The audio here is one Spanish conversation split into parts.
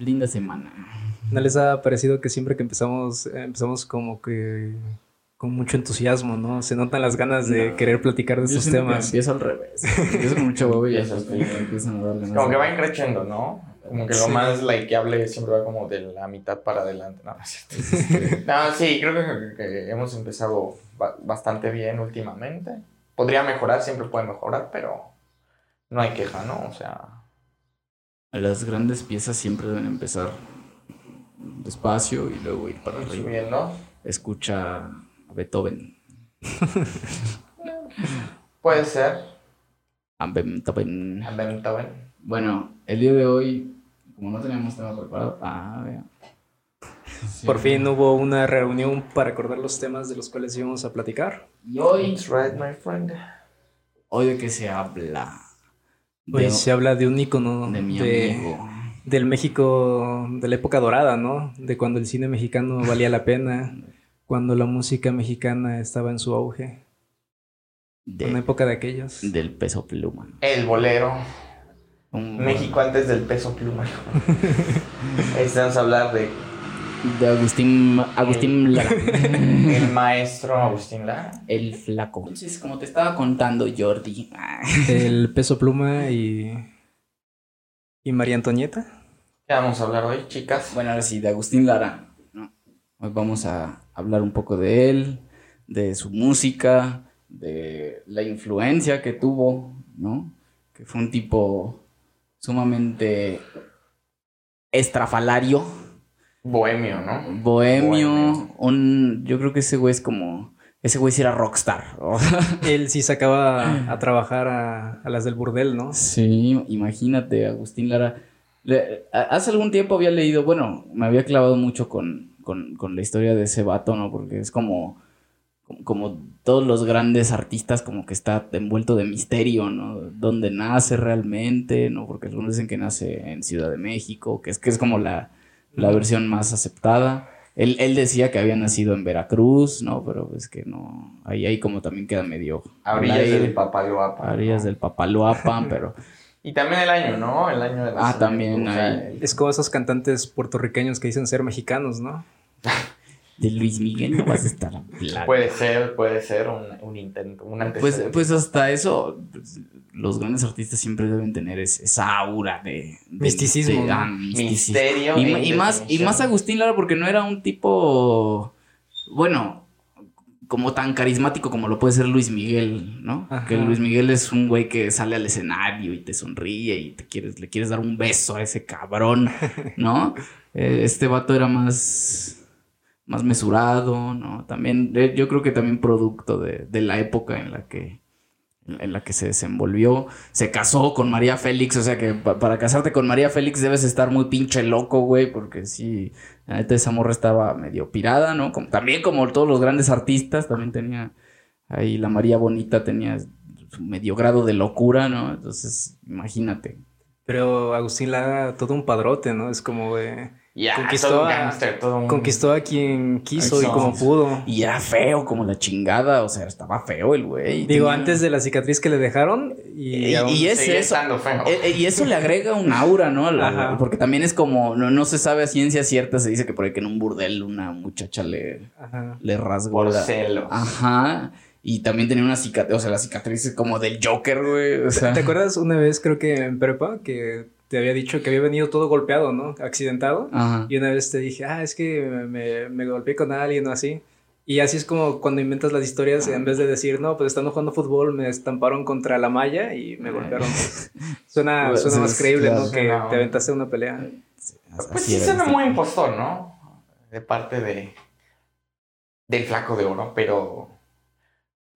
linda semana. ¿No les ha parecido que siempre que empezamos, empezamos como que con mucho entusiasmo, ¿no? Se notan las ganas de querer platicar de estos temas. Empiezo al revés. Empiezo con mucho huevo y ya empiezan a darle Como que va creciendo, ¿no? Como que lo más likeable siempre va como de la mitad para adelante. No, no, sí, creo que, hemos empezado bastante bien últimamente. Podría mejorar, siempre puede mejorar, pero no hay queja, ¿no? O sea. Las grandes piezas siempre deben empezar despacio y luego ir para arriba. Subiendo. Escucha Beethoven. Puede ser. A Beethoven. A Beethoven. Bueno, el día de hoy, como no teníamos tema preparado, ah, vea. Por fin hubo una reunión para acordar los temas de los cuales íbamos a platicar. Y hoy. right, my friend. Hoy de qué se habla. Hoy se habla de un icono de mi amigo. Del México de la época dorada, ¿no? De cuando el cine mexicano valía la pena cuando la música mexicana estaba en su auge. De, una época de aquellos. Del peso pluma. El bolero. México antes del peso pluma. Estamos a hablar de. De Agustín, Agustín Lara. El maestro Agustín Lara. El flaco. Entonces, como te estaba contando, Jordi. El peso pluma y. ¿Y María Antonieta? ¿Qué vamos a hablar hoy, chicas? Bueno, ahora sí, de Agustín Lara. Hoy vamos a hablar un poco de él, de su música, de la influencia que tuvo, ¿no? Que fue un tipo sumamente estrafalario. Bohemio, ¿no? Bohemio, un yo creo que ese güey es como ese güey sí era rockstar. Él sí sacaba a trabajar a, a, las del burdel, ¿no? Sí, imagínate, Agustín Lara. hace algún tiempo había leído, bueno, me había clavado mucho con, con, la historia de ese vato, ¿no? Porque es como, como, todos los grandes artistas, como que está envuelto de misterio, ¿no? Dónde nace realmente, ¿no? Porque algunos dicen que nace en Ciudad de México, que es, que es como la, versión más aceptada. Él, decía que había nacido en Veracruz, ¿no? Pero es que no. Ahí, ahí como también queda medio. A del Papaloapan. A del Papaloapan, pero. Y también el año, ¿no? El año de la Ah, también. Es como esos cantantes puertorriqueños que dicen ser mexicanos, ¿no? de Luis Miguel no vas a estar hablando. Puede ser, puede ser un, intento, un pues, pues hasta eso, pues, los grandes artistas siempre deben tener esa aura de, misticismo. Ah, Misterio. Y, más, y más Agustín Lara porque no era un tipo, bueno, como tan carismático como lo puede ser Luis Miguel, ¿no? Que Luis Miguel es un güey que sale al escenario y te sonríe y te quieres, le quieres dar un beso a ese cabrón, ¿no? Eh, este vato era más, más mesurado, ¿no? También, yo creo que también producto de, la época en la que en la que se desenvolvió, se casó con María Félix, o sea que para casarte con María Félix debes estar muy pinche loco, güey, porque sí, la neta esa morra estaba medio pirada, ¿no? Como, también como todos los grandes artistas, también tenía ahí la María Bonita tenía su medio grado de locura, ¿no? Entonces, imagínate. Pero Agustín Lara, todo un padrote, ¿no? Es como de conquistó, a, conquistó a quien quiso y como pudo. Y era feo como la chingada, o sea, estaba feo el güey. Digo, antes de la cicatriz que le dejaron. Y, y, eso. Eh, eh, y eso le agrega un aura, ¿no? porque también es como, no, no se sabe a ciencia cierta, se dice que por ahí que en un burdel una muchacha le, le rasgó. Por celos. Ajá. Y también tenía una cicatriz, o sea, la cicatriz es como del Joker, güey. O sea. ¿Te acuerdas una vez, creo que en prepa, que te había dicho que había venido todo golpeado, ¿no? Accidentado. Y una vez te dije, ah, es que me, me golpeé con alguien o así. Y así es como cuando inventas las historias, en vez de decir, no, pues estando jugando fútbol, me estamparon contra la malla y me golpearon. suena, pues, suena más creíble, ¿no? Que te aventaste una pelea. Pues sí suena muy impostor, ¿no? De parte de del flaco de oro, pero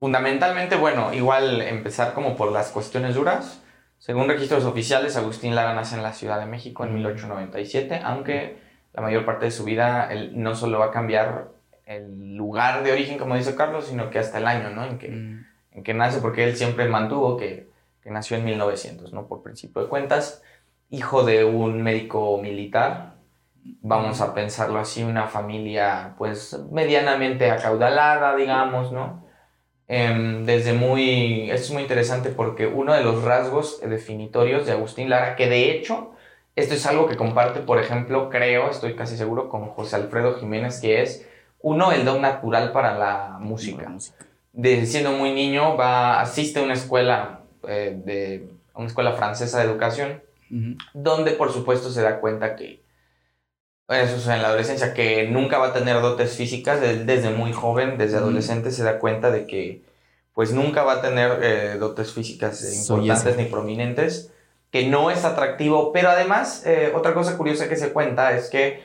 fundamentalmente, bueno, igual empezar como por las cuestiones duras. Según registros oficiales, Agustín Lara nace en la Ciudad de México en 1897, aunque la mayor parte de su vida él no solo va a cambiar el lugar de origen, como dice Carlos, sino que hasta el año ¿no? en, que, mm. en que nace, porque él siempre mantuvo que, que, nació en 1900, ¿no? por principio de cuentas, hijo de un médico militar, vamos a pensarlo así, una familia pues medianamente acaudalada, digamos, ¿no? Em, desde muy, esto es muy interesante porque uno de los rasgos definitorios de Agustín Lara, que de hecho Esto es algo que comparte, por ejemplo, creo, estoy casi seguro, con José Alfredo Jiménez, que es, uno, el don natural para la música. Desde siendo muy niño, va, asiste a una escuela, eh, de, una escuela francesa de educación, donde por supuesto se da cuenta que, eso es en la adolescencia, que nunca va a tener dotes físicas, desde, muy joven, desde adolescente se da cuenta de que pues nunca va a tener eh, dotes físicas importantes ni prominentes, que no es atractivo, pero además eh, otra cosa curiosa que se cuenta es que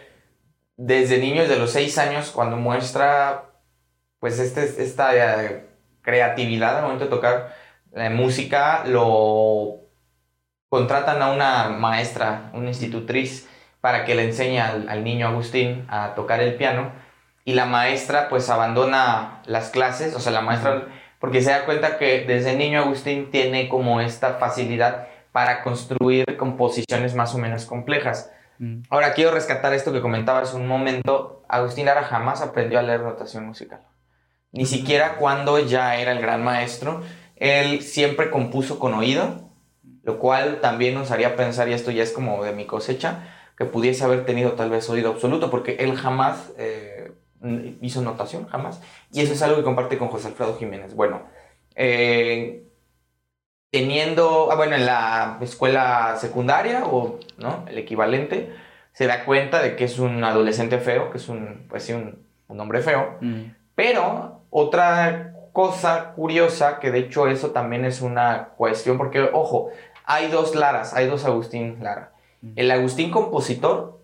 desde niño, desde los seis años, cuando muestra pues este, esta eh, creatividad al momento de tocar música, lo contratan a una maestra, una institutriz, para que le enseñe al, niño Agustín a tocar el piano y la maestra pues abandona las clases, o sea, la maestra, porque se da cuenta que desde niño Agustín tiene como esta facilidad para construir composiciones más o menos complejas. Mm. Ahora quiero rescatar esto que comentabas un momento. Agustín Lara jamás aprendió a leer notación musical. Ni siquiera cuando ya era el gran maestro. Él siempre compuso con oído, lo cual también nos haría pensar, y esto ya es como de mi cosecha, que pudiese haber tenido tal vez oído absoluto, porque él jamás eh, hizo notación, jamás. Y eso es algo que comparte con José Alfredo Jiménez. Bueno, eh, teniendo, ah, bueno, en la escuela secundaria o ¿no? el equivalente, se da cuenta de que es un adolescente feo, que es un, pues sí, un, hombre feo. Mm. Pero otra cosa curiosa, que de hecho eso también es una cuestión, porque ojo, hay dos Laras, hay dos Agustín Lara. El Agustín compositor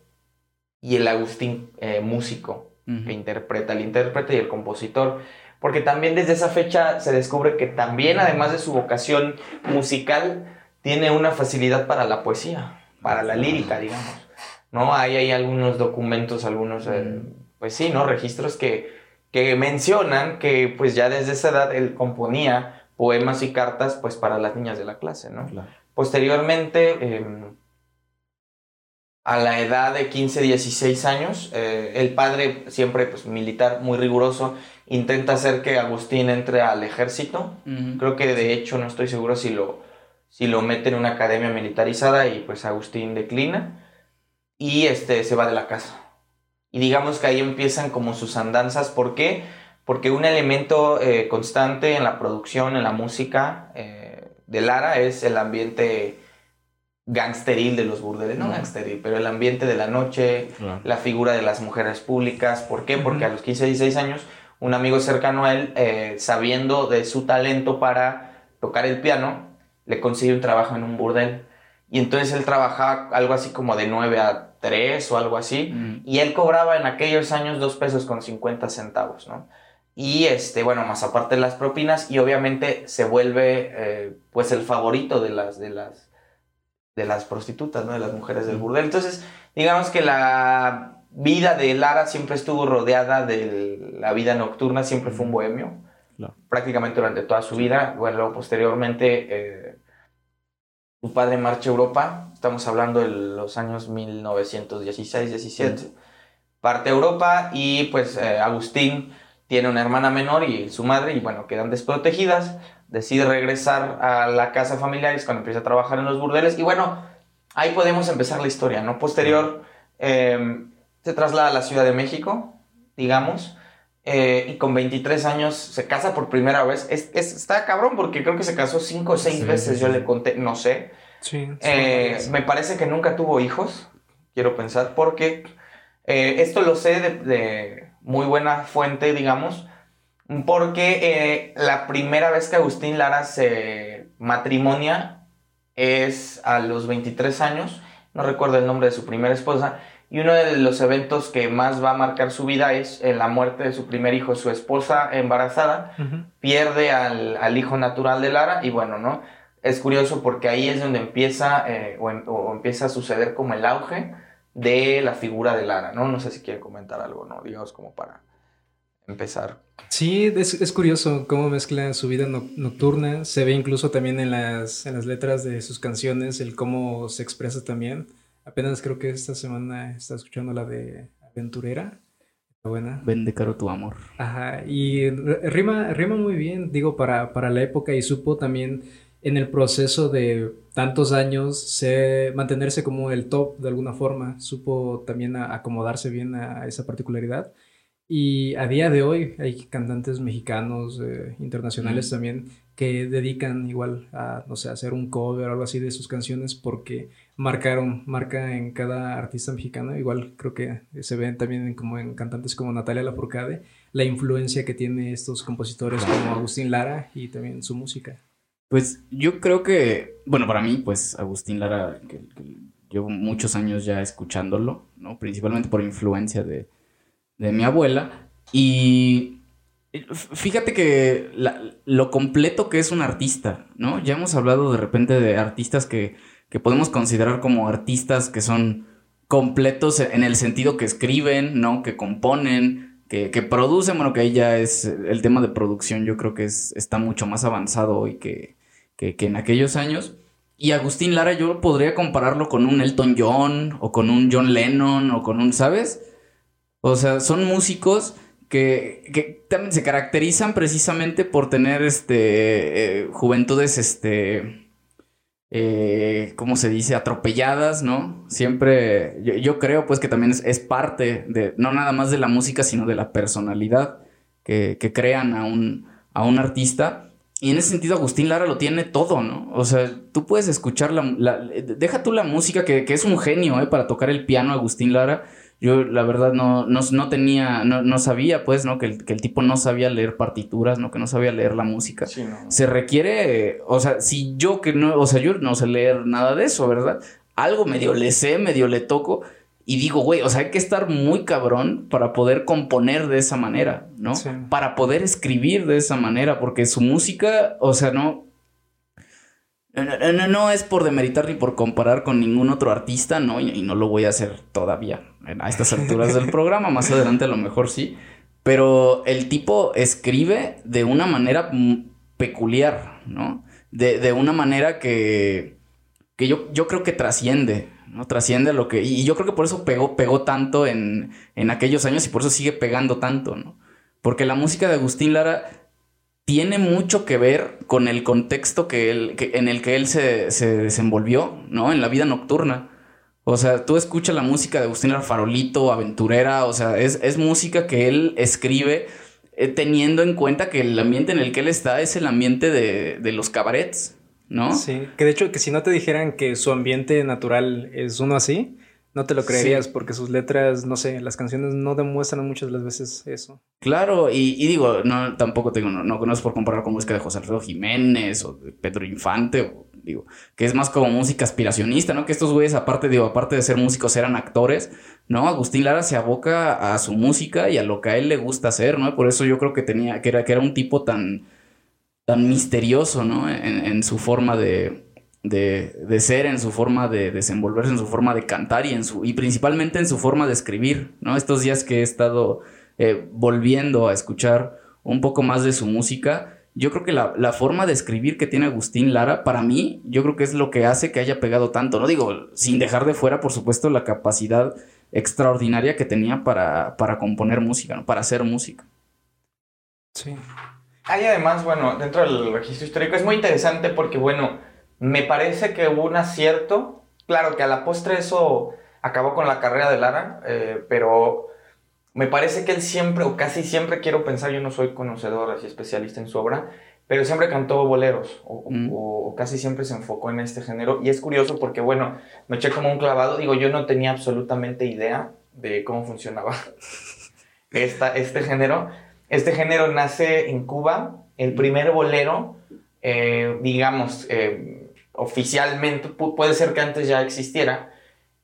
y el Agustín eh, músico, que interpreta, el intérprete y el compositor porque también desde esa fecha se descubre que también, además de su vocación musical, tiene una facilidad para la poesía, para la lírica, digamos. ¿No? Ahí hay algunos documentos, algunos, eh, pues sí, ¿no? Registros que, que mencionan que pues ya desde esa edad él componía poemas y cartas pues para las niñas de la clase, ¿no? Posteriormente, em, a la edad de 15, 16 años, eh, el padre siempre pues militar, muy riguroso, intenta hacer que Agustín entre al ejército. Creo que de hecho no estoy seguro si lo, si lo mete en una academia militarizada y pues Agustín declina y este, se va de la casa. Y digamos que ahí empiezan como sus andanzas. ¿Por qué? Porque un elemento eh, constante en la producción, en la música eh, de Lara es el ambiente gangsteril de los burdeles, no gangsteril, pero el ambiente de la noche, la figura de las mujeres públicas. ¿Por qué? Porque a los 15, 16 años un amigo cercano a él, eh, sabiendo de su talento para tocar el piano, le consigue un trabajo en un burdel. Y entonces él trabajaba algo así como de 9 a 3 o algo así. Mm. Y él cobraba en aquellos años 2 pesos con 50 centavos, ¿no? Y este, bueno, más aparte de las propinas, y obviamente se vuelve eh, pues el favorito de las, de las, de las prostitutas, ¿no? De las mujeres del burdel. Entonces, digamos que la vida de Lara siempre estuvo rodeada de la vida nocturna, siempre fue un bohemio, prácticamente durante toda su vida. Bueno, luego posteriormente eh, su padre marcha a Europa, estamos hablando de los años 1916-17, parte a Europa y pues eh, Agustín tiene una hermana menor y su madre y bueno, quedan desprotegidas, decide regresar a la casa familiar y es cuando empieza a trabajar en los burdeles y bueno, ahí podemos empezar la historia, ¿no? Posterior... Eh, se traslada a la Ciudad de México, digamos, eh, y con 23 años se casa por primera vez. Es, está cabrón porque creo que se casó cinco o seis veces, yo le conté, no sé. Sí, eh, me parece que nunca tuvo hijos, quiero pensar, porque eh, esto lo sé de, muy buena fuente, digamos, porque la primera vez que Agustín Lara se matrimonia es a los 23 años, no recuerdo el nombre de su primera esposa, y uno de los eventos que más va a marcar su vida es en la muerte de su primer hijo, su esposa embarazada, pierde al, hijo natural de Lara y bueno, ¿no? Es curioso porque ahí es donde empieza eh, em, o, empieza a suceder como el auge de la figura de Lara, ¿no? No sé si quiere comentar algo, ¿no? Digamos como para empezar. Sí, es, curioso cómo mezcla su vida nocturna, se ve incluso también en las, en las letras de sus canciones, el cómo se expresa también. Apenas creo que esta semana está escuchando la de Aventurera. Está buena. Vende caro tu amor. Ajá, y rima, rima muy bien, digo, para, para la época y supo también en el proceso de tantos años se, mantenerse como el top de alguna forma, supo también acomodarse bien a, esa particularidad. Y a día de hoy hay cantantes mexicanos, eh, internacionales también, que dedican igual a, no sé, hacer un cover o algo así de sus canciones porque marcaron, marca en cada artista mexicano. Igual creo que se ven también como en cantantes como Natalia Lafourcade, la influencia que tiene estos compositores como Agustín Lara y también su música. Pues yo creo que, bueno, para mí, pues Agustín Lara, que, llevo muchos años ya escuchándolo, ¿no? Principalmente por influencia de, mi abuela. Y fíjate que lo completo que es un artista, ¿no? Ya hemos hablado de repente de artistas que, que podemos considerar como artistas que son completos en el sentido que escriben, ¿no? Que componen, que, que producen, bueno, que ahí ya es el tema de producción, yo creo que es, está mucho más avanzado hoy que, que, en aquellos años. Y Agustín Lara yo podría compararlo con un Elton John o con un John Lennon o con un, ¿sabes? O sea, son músicos que, que también se caracterizan precisamente por tener este, eh, juventudes, este, eh, ¿cómo se dice? Atropelladas, ¿no? Siempre, yo, creo pues que también es, parte de, no nada más de la música, sino de la personalidad que, crean a un, a un artista. Y en ese sentido Agustín Lara lo tiene todo, ¿no? O sea, tú puedes escuchar la... deja tú la música, que, que, es un genio, ¿eh? Para tocar el piano Agustín Lara yo la verdad no, no, tenía, no, sabía pues, ¿no? Que el, que el, tipo no sabía leer partituras, ¿no? Que no sabía leer la música. Se requiere, o sea, si yo que no, o sea, yo no sé leer nada de eso, ¿verdad? Algo medio le sé, medio le toco. Y digo, güey, o sea, hay que estar muy cabrón para poder componer de esa manera, ¿no? Para poder escribir de esa manera, porque su música, o sea, no, no, no, es por demeritar ni por comparar con ningún otro artista, no, y, no lo voy a hacer todavía a estas alturas del programa, más adelante a lo mejor sí, pero el tipo escribe de una manera peculiar, ¿no? De, una manera que, que yo, yo creo que trasciende, ¿no? Trasciende lo que... Y yo creo que por eso pegó, pegó tanto en, en aquellos años y por eso sigue pegando tanto, ¿no? Porque la música de Agustín Lara tiene mucho que ver con el contexto que él, en el que él se, desenvolvió, ¿no? En la vida nocturna. O sea, tú escuchas la música de Agustín Farolito, aventurera, o sea, es, música que él escribe eh, teniendo en cuenta que el ambiente en el que él está es el ambiente de, de los cabarets, ¿no? Sí, que de hecho que si no te dijeran que su ambiente natural es uno así, no te lo creerías porque sus letras, no sé, las canciones no demuestran muchas de las veces eso. Claro, y, digo, no, tampoco tengo, no, no, conozco por comparar con música de José Alfredo Jiménez o de Pedro Infante, o, digo, que es más como música aspiracionista, ¿no? Que estos güeyes, aparte, digo, aparte de ser músicos, eran actores, ¿no? Agustín Lara se aboca a su música y a lo que a él le gusta hacer, ¿no? Por eso yo creo que tenía, que era, que era un tipo tan, tan misterioso, ¿no? en su forma de, de, ser, en su forma de desenvolverse, en su forma de cantar y, en su, y principalmente en su forma de escribir, ¿no? Estos días que he estado eh, volviendo a escuchar un poco más de su música, yo creo que la, forma de escribir que tiene Agustín Lara, para mí, yo creo que es lo que hace que haya pegado tanto, ¿no? Digo, sin dejar de fuera, por supuesto, la capacidad extraordinaria que tenía para, para componer música, ¿no? Para hacer música. Sí. Hay además, bueno, dentro del registro histórico es muy interesante porque, bueno, me parece que hubo un acierto. Claro que a la postre eso acabó con la carrera de Lara, eh, pero me parece que él siempre, o casi siempre quiero pensar, yo no soy conocedor así especialista en su obra, pero siempre cantó boleros, mm. o, casi siempre se enfocó en este género. Y es curioso porque, bueno, me eché como un clavado, digo, yo no tenía absolutamente idea de cómo funcionaba esta, este género. Este género nace en Cuba, el primer bolero, eh, digamos, eh, oficialmente, puede ser que antes ya existiera,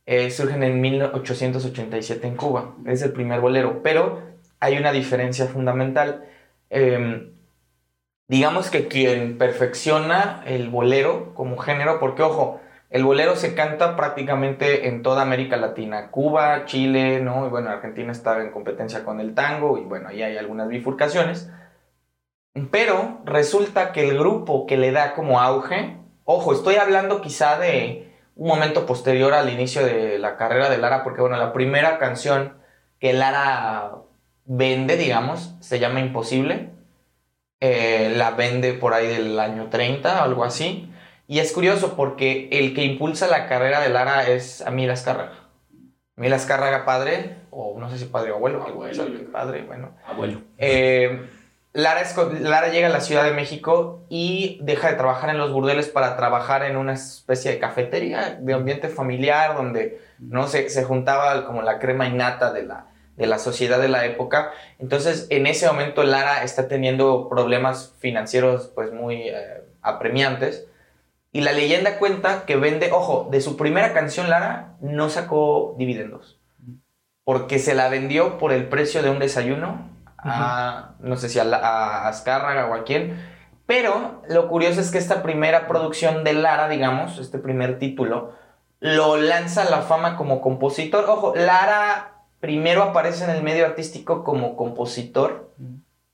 eh, surgen en 1887 en Cuba. Es el primer bolero, pero hay una diferencia fundamental. Em, digamos que quien perfecciona el bolero como género, porque ojo, el bolero se canta prácticamente en toda América Latina, Cuba, Chile, ¿no? Y bueno, Argentina estaba en competencia con el tango y bueno, ahí hay algunas bifurcaciones. Pero resulta que el grupo que le da como auge Ojo, estoy hablando quizá de un momento posterior al inicio de la carrera de Lara, porque bueno, la primera canción que Lara vende, digamos, se llama Imposible. Eh, la vende por ahí del año 30 o algo así. Y es curioso porque el que impulsa la carrera de Lara es Amil Azcárraga. Amil Azcárraga padre, o no sé si padre o abuelo, abuelo padre, bueno. Abuelo. Eh, Lara, llega a la Ciudad de México y deja de trabajar en los burdeles para trabajar en una especie de cafetería de ambiente familiar donde no se, se juntaba como la crema innata de la, de la sociedad de la época. Entonces, en ese momento Lara está teniendo problemas financieros pues muy eh, apremiantes. Y la leyenda cuenta que vende, ojo, de su primera canción Lara no sacó dividendos. Porque se la vendió por el precio de un desayuno a, no sé si a, a Azcárraga o a quién. Pero lo curioso es que esta primera producción de Lara, digamos, este primer título, lo lanza a la fama como compositor. Ojo, Lara primero aparece en el medio artístico como compositor,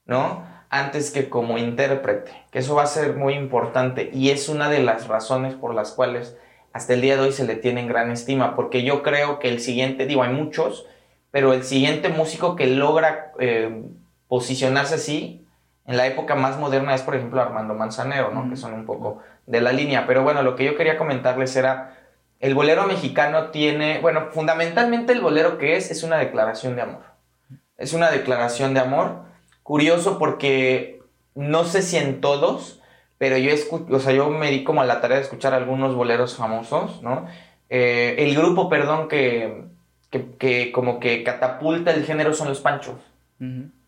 ¿no? Antes que como intérprete, que eso va a ser muy importante y es una de las razones por las cuales hasta el día de hoy se le tiene en gran estima, porque yo creo que el siguiente, digo, hay muchos, pero el siguiente músico que logra eh, posicionarse así en la época más moderna es, por ejemplo, Armando Manzanero, ¿no? Que son un poco de la línea. Pero bueno, lo que yo quería comentarles era, el bolero mexicano tiene, bueno, fundamentalmente el bolero que es, es una declaración de amor. Es una declaración de amor. Curioso porque no sé si en todos, pero yo, o sea, yo me di como a la tarea de escuchar algunos boleros famosos, ¿no? Eh, el grupo, perdón, que que, como que catapulta el género son los Panchos.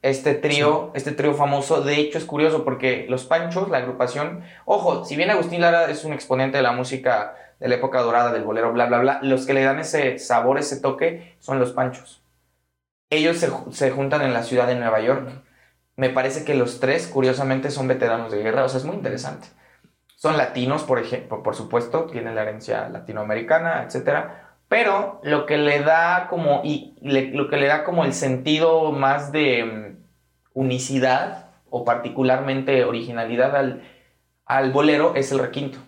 Este trío, este trío famoso, de hecho es curioso porque los Panchos, la agrupación, ojo, si bien Agustín Lara es un exponente de la música de la época dorada del bolero, bla, bla, bla, los que le dan ese sabor, ese toque, son los Panchos. Ellos se, se juntan en la ciudad de Nueva York. Me parece que los tres, curiosamente, son veteranos de guerra, o sea, es muy interesante. Son latinos, por ejemplo, por supuesto, tienen la herencia latinoamericana, etcétera pero lo que le da como, y lo que le da como el sentido más de mm, unicidad o particularmente originalidad al, al bolero es el requinto.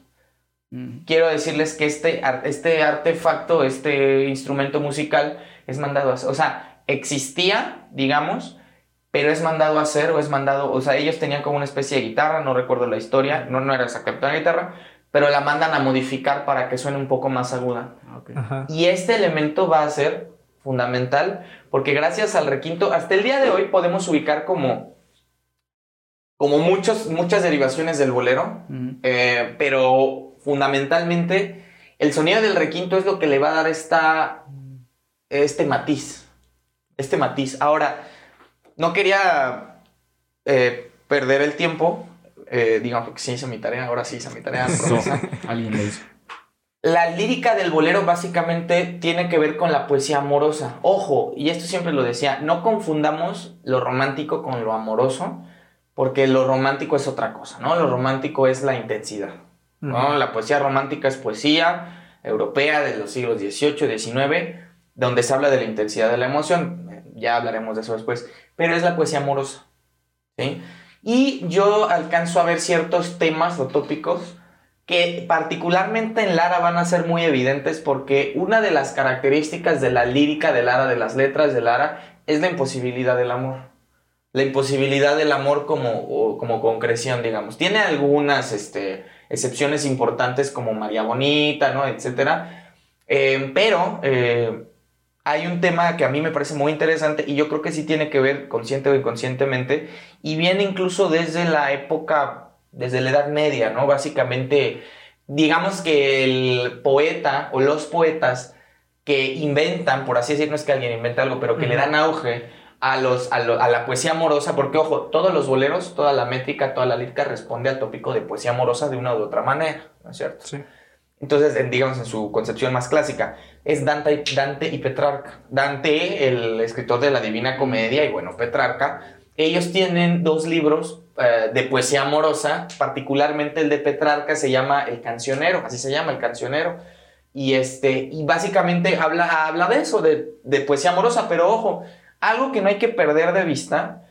Mm. Quiero decirles que este, este artefacto, este instrumento musical es mandado a hacer, o sea, existía, digamos, pero es mandado a hacer o es mandado, o sea, ellos tenían como una especie de guitarra, no recuerdo la historia, no, no era exactamente una guitarra, pero la mandan a modificar para que suene un poco más aguda. Y este elemento va a ser fundamental porque gracias al requinto, hasta el día de hoy podemos ubicar como, como muchos, muchas derivaciones del bolero, eh, pero fundamentalmente el sonido del requinto es lo que le va a dar esta, este matiz. Este matiz. Ahora, no quería eh, perder el tiempo eh, digamos que sí hice mi tarea, ahora sí hice mi tarea. Alguien lo hizo. La lírica del bolero básicamente tiene que ver con la poesía amorosa. Ojo, y esto siempre lo decía, no confundamos lo romántico con lo amoroso, porque lo romántico es otra cosa, ¿no? Lo romántico es la intensidad, ¿no? La poesía romántica es poesía europea de los siglos XVIII, XIX, donde se habla de la intensidad de la emoción, ya hablaremos de eso después, pero es la poesía amorosa, ¿sí? Y yo alcanzo a ver ciertos temas o tópicos que particularmente en Lara van a ser muy evidentes porque una de las características de la lírica de Lara, de las letras de Lara, es la imposibilidad del amor. La imposibilidad del amor como, como concreción, digamos. Tiene algunas este, excepciones importantes como María Bonita, ¿no? Etcétera. Eh, pero eh, hay un tema que a mí me parece muy interesante y yo creo que sí tiene que ver consciente o inconscientemente y viene incluso desde la época, desde la Edad Media, ¿no? Básicamente, digamos que el poeta o los poetas que inventan, por así decirlo, no es que alguien invente algo, pero que le dan auge a, los, a, a, la poesía amorosa, porque ojo, todos los boleros, toda la métrica, toda la lírica responde al tópico de poesía amorosa de una u otra manera, ¿no es cierto? Sí. Entonces, digamos en su concepción más clásica, es Dante, Dante y Petrarca. Dante, el escritor de la Divina Comedia, y bueno, Petrarca, ellos tienen dos libros eh, de poesía amorosa, particularmente el de Petrarca se llama El Cancionero, así se llama El Cancionero. Y, este, y básicamente habla, habla de eso, de poesía amorosa, pero ojo, algo que no hay que perder de vista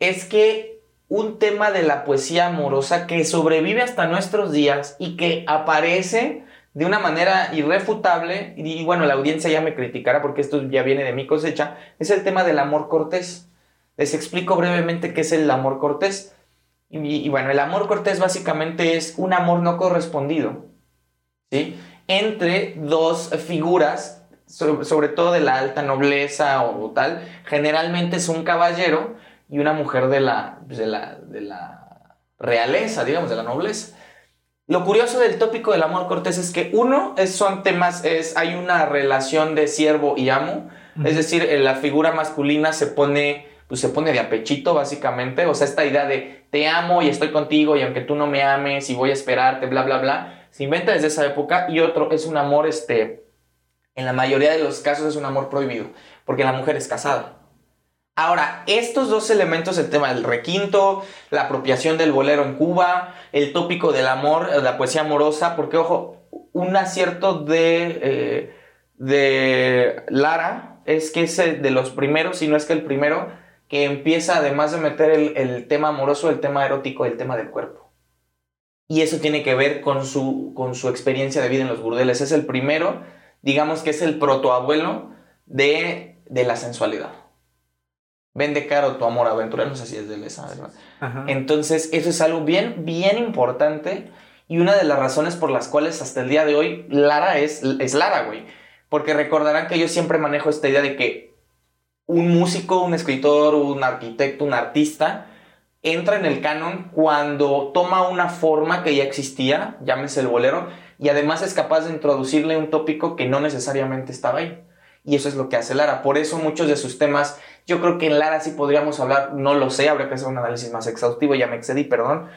es que un tema de la poesía amorosa que sobrevive hasta nuestros días y que aparece de una manera irrefutable, y, bueno, la audiencia ya me criticará porque esto ya viene de mi cosecha, es el tema del amor cortés. Les explico brevemente qué es el amor cortés. Y, bueno, el amor cortés básicamente es un amor no correspondido. ¿sí? Entre dos figuras, sobre, todo de la alta nobleza o, tal, generalmente es un caballero y una mujer de la, de la, de la realeza, digamos, de la nobleza. Lo curioso del tópico del amor cortés es que uno es, son temas, es, hay una relación de siervo y amo, es decir, la figura masculina se pone, pues se pone de apechito básicamente, o sea, esta idea de te amo y estoy contigo y aunque tú no me ames y voy a esperarte, bla, bla, bla, se inventa desde esa época. Y otro es un amor, este, en la mayoría de los casos es un amor prohibido, porque la mujer es casada. Ahora, estos dos elementos, el tema del requinto, la apropiación del bolero en Cuba, el tópico del amor, la poesía amorosa, porque ojo, un acierto de, eh, de Lara es que es de los primeros, si no es que el primero, que empieza además de meter el, tema amoroso, el tema erótico, el tema del cuerpo. Y eso tiene que ver con su, con su experiencia de vida en los burdeles. Es el primero, digamos que es el protoabuelo de, de la sensualidad vende caro tu amor aventurero, no sé si es de esa, ¿verdad? Entonces, eso es algo bien, bien importante y una de las razones por las cuales hasta el día de hoy Lara es, es Lara, güey. Porque recordarán que yo siempre manejo esta idea de que un músico, un escritor, un arquitecto, un artista, entra en el canon cuando toma una forma que ya existía, llámese el bolero, y además es capaz de introducirle un tópico que no necesariamente estaba ahí. Y eso es lo que hace Lara. Por eso muchos de sus temas, yo creo que en Lara sí podríamos hablar, no lo sé, habría que hacer un análisis más exhaustivo, ya me excedí, perdón.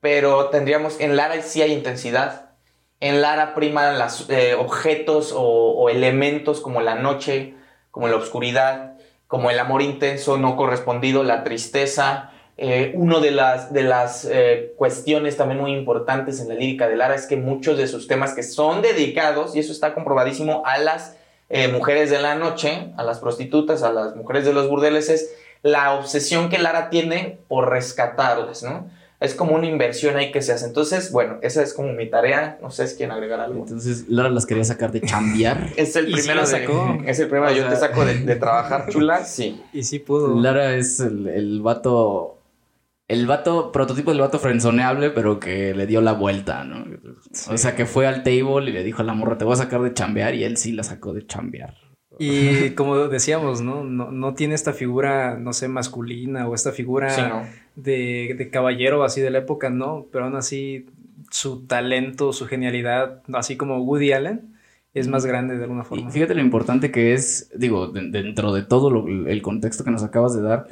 Pero tendríamos, en Lara sí hay intensidad. En Lara priman los eh, objetos o, elementos como la noche, como la oscuridad, como el amor intenso no correspondido, la tristeza. Eh, una de las, de las eh, cuestiones también muy importantes en la lírica de Lara es que muchos de sus temas que son dedicados, y eso está comprobadísimo, a las eh, mujeres de la noche, a las prostitutas, a las mujeres de los burdeles, es la obsesión que Lara tiene por rescatarlas, ¿no? Es como una inversión ahí que se hace. Entonces, bueno, esa es como mi tarea. No sé si quieren agregar algo. Entonces, Lara las quería sacar de chambear. es el primero sacó. es el primero. yo te saco de, de, trabajar chula. Sí. Y sí pudo. Lara es el, el vato el vato, prototipo del vato frenzoneable, pero que le dio la vuelta, ¿no? O sea, que fue al table y le dijo a la morra, te voy a sacar de chambear, y él sí la sacó de chambear. Y como decíamos, ¿no? No, tiene esta figura, no sé, masculina o esta figura de, de, caballero así de la época, ¿no? Pero aún así, su talento, su genialidad, así como Woody Allen, es más grande de alguna forma. Y fíjate lo importante que es, digo, dentro de todo el contexto que nos acabas de dar,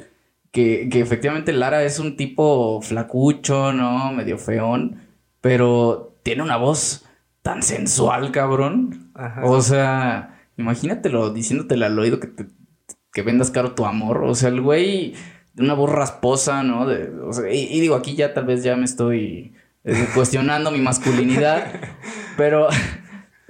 que, efectivamente Lara es un tipo flacucho, ¿no? Medio feón, pero tiene una voz tan sensual, cabrón. O sea, imagínatelo diciéndotele al oído que, que vendas caro tu amor. O sea, el güey, una voz rasposa, ¿no? De, y, digo, aquí ya tal vez ya me estoy eh, cuestionando mi masculinidad, pero,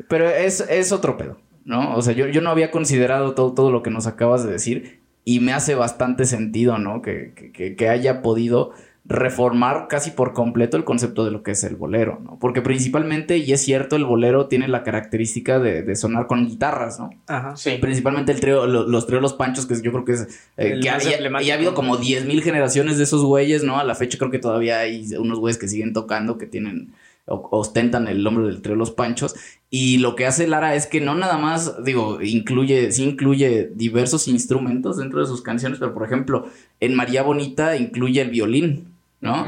pero es, es otro pedo, ¿no? O sea, yo, yo no había considerado todo, todo lo que nos acabas de decir y me hace bastante sentido, ¿no? Que, que, que, haya podido reformar casi por completo el concepto de lo que es el bolero, ¿no? Porque principalmente, y es cierto, el bolero tiene la característica de, sonar con guitarras, ¿no? Ajá. Sí. Principalmente el trío, los tríos Los Panchos, que yo creo que es... Eh, que ha, habido como 10.000 generaciones de esos güeyes, ¿no? A la fecha creo que todavía hay unos güeyes que siguen tocando, que tienen ostentan el nombre del trío Los Panchos. Y lo que hace Lara es que no nada más, digo, incluye, sí incluye diversos instrumentos dentro de sus canciones, pero por ejemplo, en María Bonita incluye el violín, ¿no?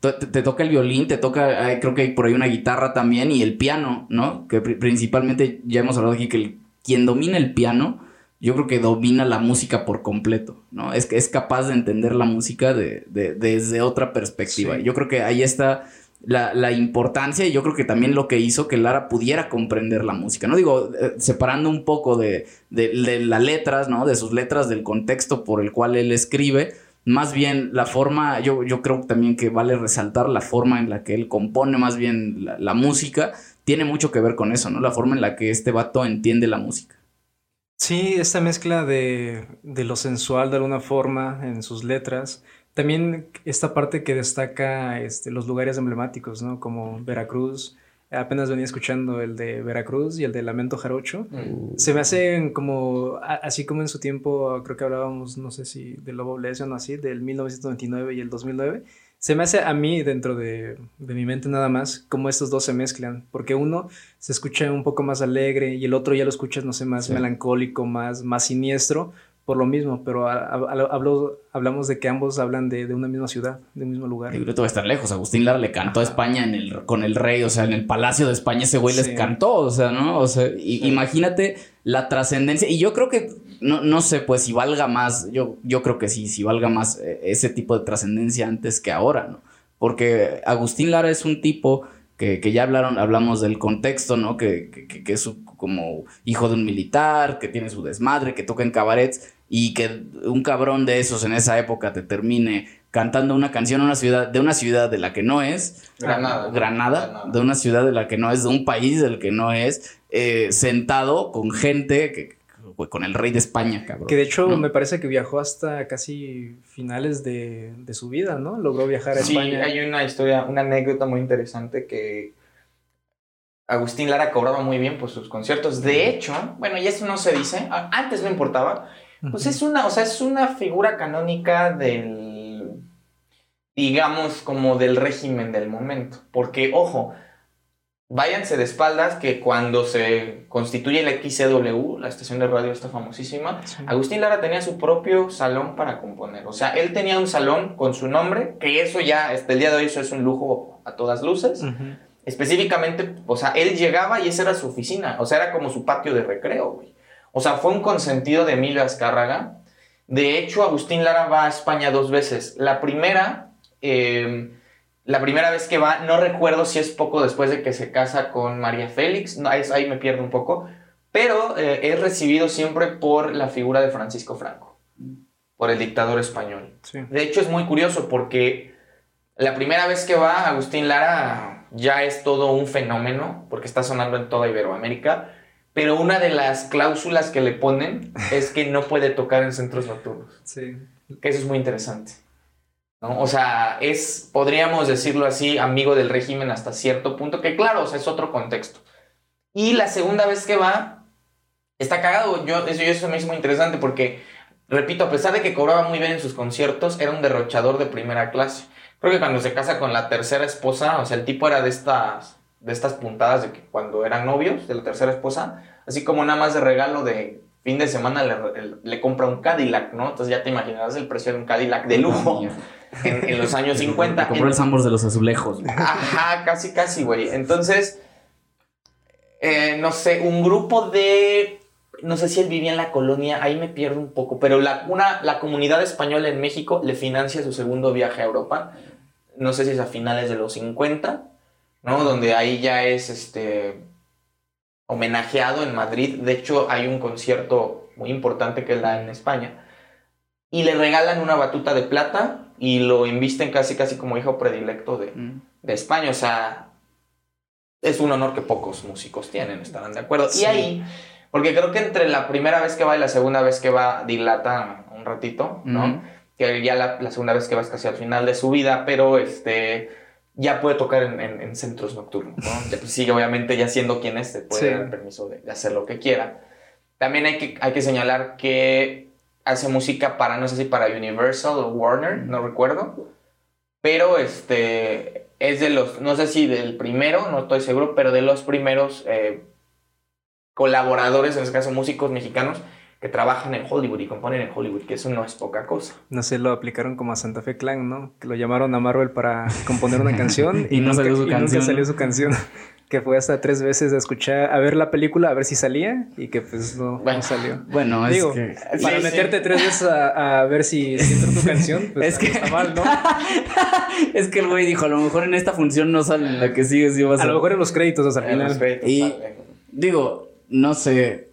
te, toca el violín, te toca, creo que hay por ahí una guitarra también y el piano, ¿no? Que principalmente ya hemos hablado aquí que quien domina el piano, yo creo que domina la música por completo, ¿no? Es que es capaz de entender la música de, desde otra perspectiva. Yo creo que ahí está la, importancia y yo creo que también lo que hizo que Lara pudiera comprender la música, ¿no? Digo, eh, separando un poco de, las letras, ¿no? De sus letras, del contexto por el cual él escribe, más bien la forma, yo, yo creo también que vale resaltar la forma en la que él compone más bien la, música, tiene mucho que ver con eso, ¿no? La forma en la que este vato entiende la música. Sí, esta mezcla de, de lo sensual de alguna forma en sus letras, también esta parte que destaca este, los lugares emblemáticos, ¿no? Como Veracruz. Apenas venía escuchando el de Veracruz y el de Lamento Jarocho. Mm. Se me hacen como, así como en su tiempo, creo que hablábamos, no sé si de Lobo Bless o así, del 1929 y el 2009. se me hace a mí dentro de, mi mente nada más como estos dos se mezclan, porque uno se escucha un poco más alegre y el otro ya lo escuchas, no sé, más melancólico, más, más siniestro, por lo mismo, pero hablamos de que ambos hablan de, una misma ciudad, de un mismo lugar. Y va a estar lejos. Agustín Lara le cantó a España en el, con el rey, o sea, en el Palacio de España ese güey les cantó, o sea, ¿no? O sea, imagínate la trascendencia. Y yo creo que no, no sé, pues si valga más, yo, yo creo que sí, si valga más eh, ese tipo de trascendencia antes que ahora, ¿no? Porque Agustín Lara es un tipo que, que ya hablaron, hablamos del contexto, ¿no? Que, que, que, es como hijo de un militar, que tiene su desmadre, que toca en cabarets y que un cabrón de esos en esa época te termine cantando una canción una ciudad, de una ciudad de la que no es. Granada. Granada, de una ciudad de la que no es, de un país del que no es, eh, sentado con gente que, con el rey de España, cabrón. Que de hecho me parece que viajó hasta casi finales de, su vida, ¿no? Logró viajar a España. Sí, hay una historia, una anécdota muy interesante que Agustín Lara cobraba muy bien por sus conciertos. De hecho, bueno, y eso no se dice, antes no importaba, pues es una, o sea, es una figura canónica del, digamos, como del régimen del momento. Porque, ojo, váyanse de espaldas que cuando se constituye la XCW, la estación de radio esta famosísima, Agustín Lara tenía su propio salón para componer. O sea, él tenía un salón con su nombre, que eso ya, hasta el día de hoy, eso es un lujo a todas luces. Específicamente, o sea, él llegaba y esa era su oficina. O sea, era como su patio de recreo, güey. O sea, fue un consentido de Emilio Azcárraga. De hecho, Agustín Lara va a España dos veces. La primera... Eh, la primera vez que va, no recuerdo si es poco después de que se casa con María Félix, no, ahí, me pierdo un poco, pero eh, es recibido siempre por la figura de Francisco Franco, por el dictador español. De hecho es muy curioso porque la primera vez que va Agustín Lara ya es todo un fenómeno, porque está sonando en toda Iberoamérica, pero una de las cláusulas que le ponen es que no puede tocar en centros nocturnos. Sí. Que eso es muy interesante. O sea, es, podríamos decirlo así, amigo del régimen hasta cierto punto, que claro, o sea, es otro contexto. Y la segunda vez que va, está cagado. Yo, eso, eso me hizo muy interesante porque, repito, a pesar de que cobraba muy bien en sus conciertos, era un derrochador de primera clase. Creo que cuando se casa con la tercera esposa, o sea, el tipo era de estas, de estas puntadas de que cuando eran novios de la tercera esposa, así como nada más de regalo de fin de semana le, compra un Cadillac, ¿no? Entonces ya te imaginarás el precio de un Cadillac de lujo en, los años 50. Compró el Sambors de los azulejos. Ajá, casi, casi, güey. Entonces, eh, no sé, un grupo de... No sé si él vivía en la colonia, ahí me pierdo un poco, pero la, una, la comunidad española en México le financia su segundo viaje a Europa. No sé si es a finales de los 50, ¿no? Donde ahí ya es este homenajeado en Madrid. De hecho, hay un concierto muy importante que da en España. Y le regalan una batuta de plata y lo invisten casi, casi como hijo predilecto de, mm. de España. O sea, es un honor que pocos músicos tienen, estarán de acuerdo. Y ahí, porque creo que entre la primera vez que va y la segunda vez que va, dilata un ratito, ¿no? Que ya la, la, segunda vez que va es casi al final de su vida, pero este ya puede tocar en, centros nocturnos, ¿no? Pues sigue obviamente ya siendo quien es, puede dar el permiso de, hacer lo que quiera. También hay que, hay que señalar que hace música para, no sé si para Universal o Warner, no recuerdo, pero este es de los, no sé si del primero, no estoy seguro, pero de los primeros eh, colaboradores, en este caso músicos mexicanos, que trabajan en Hollywood y componen en Hollywood, que eso no es poca cosa. No sé, lo aplicaron como a Santa Fe Clan, ¿no? Que lo llamaron a Marvel para componer una canción y, no salió su canción. salió su canción. que fue hasta tres veces a escuchar, a ver la película, a ver si salía y que pues no, salió. Bueno, Digo, es que... para meterte tres veces a, ver si, si entra tu canción, pues es que está mal, ¿no? es que el güey dijo, a lo mejor en esta función no sale, en la que sigue sí vas a... A lo mejor en los créditos hasta el final. y digo, no sé,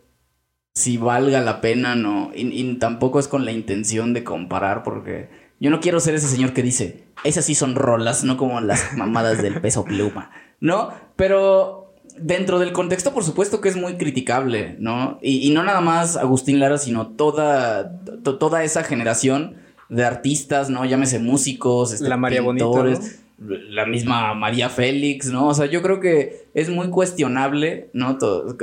si valga la pena, no. Y, tampoco es con la intención de comparar, porque yo no quiero ser ese señor que dice, esas sí son rolas, no como las mamadas del peso pluma, ¿no? Pero dentro del contexto, por supuesto que es muy criticable, ¿no? Y, no nada más Agustín Lara, sino toda, toda esa generación de artistas, ¿no? Llámese músicos, este, la María pintores, la misma María Félix, ¿no? O sea, yo creo que es muy cuestionable, ¿no?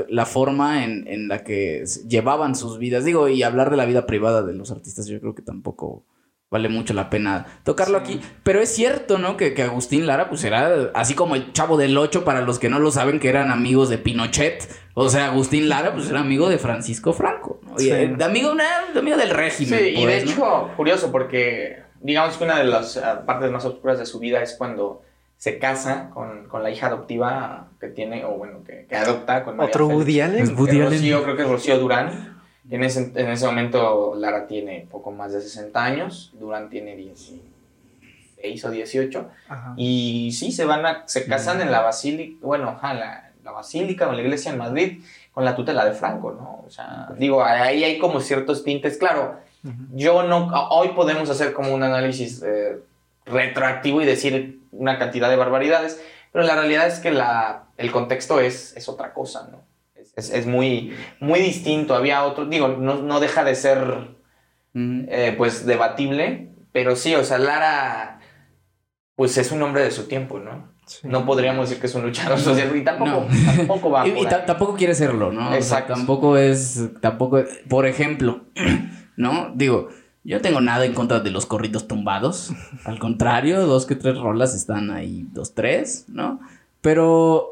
la forma en, la que llevaban sus vidas. Digo, y hablar de la vida privada de los artistas, yo creo que tampoco vale mucho la pena tocarlo aquí. Pero es cierto, ¿no? Que, Agustín Lara, pues era así como el chavo del 8 para los que no lo saben, que eran amigos de Pinochet. O sea, Agustín Lara, pues era amigo de Francisco Franco. ¿no? Eh, amigo, amigo del régimen. Sí, y de pues, hecho, curioso, porque digamos que una de las eh, partes más oscuras de su vida es cuando se casa con, la hija adoptiva que tiene, o bueno, que, adopta con Otro Woody Allen. Rocío, creo que es Rocío Durán. En ese, en ese momento Lara tiene poco más de 60 años, Durán tiene 16 o 18. Y sí, se van a, se casan en la basílica, bueno, la, la basílica o la iglesia en Madrid con la tutela de Franco, ¿no? O sea, digo, ahí hay como ciertos tintes, claro. Yo no, hoy podemos hacer como un análisis eh, retroactivo y decir una cantidad de barbaridades, pero la realidad es que la, el contexto es, es otra cosa, ¿no? es, muy, muy distinto. Había otro, digo, no, deja de ser eh, pues debatible, pero sí, o sea, Lara pues es un hombre de su tiempo, ¿no? No podríamos decir que es un luchador social y tampoco, tampoco va. y, tampoco quiere serlo, ¿no? Exacto. tampoco es, tampoco, por ejemplo, ¿no? Digo, yo tengo nada en contra de los corridos tumbados. Al contrario, dos que tres rolas están ahí, dos, tres, ¿no? Pero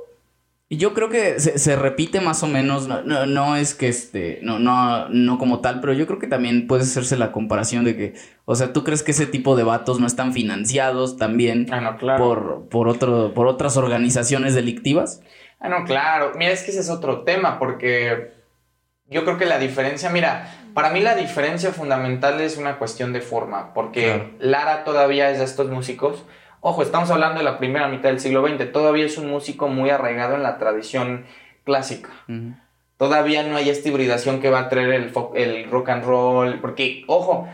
yo creo que se, repite más o menos, no, no, es que este, no, no, no como tal, pero yo creo que también puede hacerse la comparación de que, o sea, ¿tú crees que ese tipo de vatos no están financiados también ah, por, por, otro, por otras organizaciones delictivas? Ah, no, claro. Mira, es que ese es otro tema, porque yo creo que la diferencia, mira, para mí la diferencia fundamental es una cuestión de forma, porque Lara todavía es de estos músicos. Ojo, estamos hablando de la primera mitad del siglo XX, todavía es un músico muy arraigado en la tradición clásica. Todavía no hay esta hibridación que va a traer el, el, rock and roll, porque, ojo,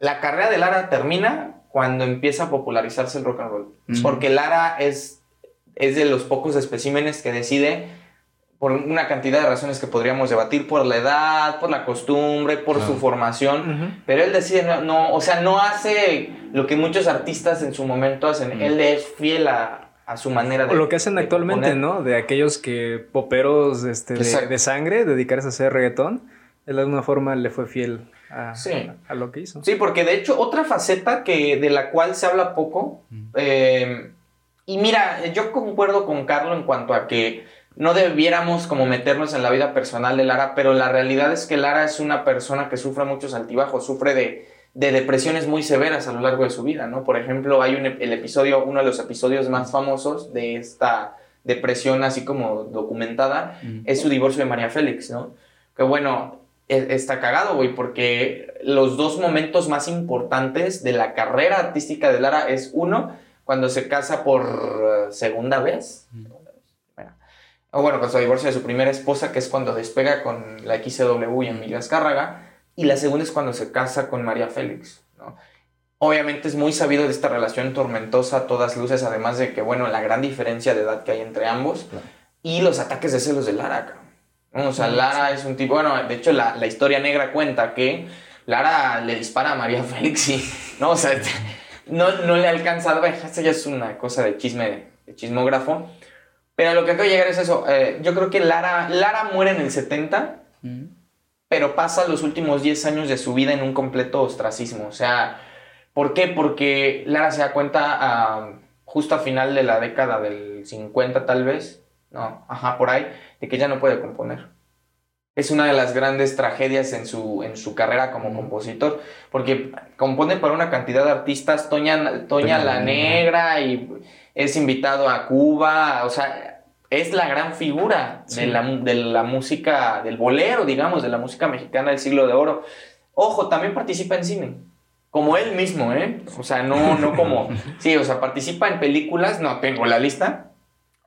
la carrera de Lara termina cuando empieza a popularizarse el rock and roll, porque Lara es, es de los pocos especímenes que decide por una cantidad de razones que podríamos debatir, por la edad, por la costumbre, por su formación, pero él decide, no, o sea, no hace lo que muchos artistas en su momento hacen, él es fiel a, su manera de... O lo que hacen actualmente, ¿no? De aquellos que poperos este, de, sangre, dedicarse a hacer reggaetón, él de alguna forma le fue fiel a, a, lo que hizo. Sí, porque de hecho otra faceta que, de la cual se habla poco, eh, y mira, yo concuerdo con Carlos en cuanto a que no debiéramos como meternos en la vida personal de Lara, pero la realidad es que Lara es una persona que sufre muchos altibajos, sufre de, depresiones muy severas a lo largo de su vida, ¿no? Por ejemplo, hay un, el episodio, uno de los episodios más famosos de esta depresión así como documentada, es su divorcio de María Félix, ¿no? Que bueno, e, está cagado, güey, porque los dos momentos más importantes de la carrera artística de Lara es uno, cuando se casa por segunda vez, o bueno, con su divorcio de su primera esposa, que es cuando despega con la XW y Emilia Azcárraga, y la segunda es cuando se casa con María Félix, ¿no? Obviamente es muy sabido de esta relación tormentosa a todas luces, además de que, bueno, la gran diferencia de edad que hay entre ambos y los ataques de celos de Lara. O sea, Lara es un tipo, bueno, de hecho la, la, historia negra cuenta que Lara le dispara a María Félix y, no, o sea, no, no le ha alcanzado, esta ya es una cosa de chisme, de chismógrafo, pero lo que acabo de llegar es eso. Eh, yo creo que Lara, Lara muere en el 70, pero pasa los últimos 10 años de su vida en un completo ostracismo. O sea, ¿por qué? Porque Lara se da cuenta justo a final de la década del 50 tal vez, no, ajá, por ahí, de que ya no puede componer. Es una de las grandes tragedias en su, en su carrera como compositor, porque compone para una cantidad de artistas, Toña, Toña la Negra y es invitado a Cuba, o sea, es la gran figura de, la, de, la, música, del bolero, digamos, de la música mexicana del siglo de oro. Ojo, también participa en cine, como él mismo, ¿eh? O sea, no, no como, sí, o sea, participa en películas, no tengo la lista,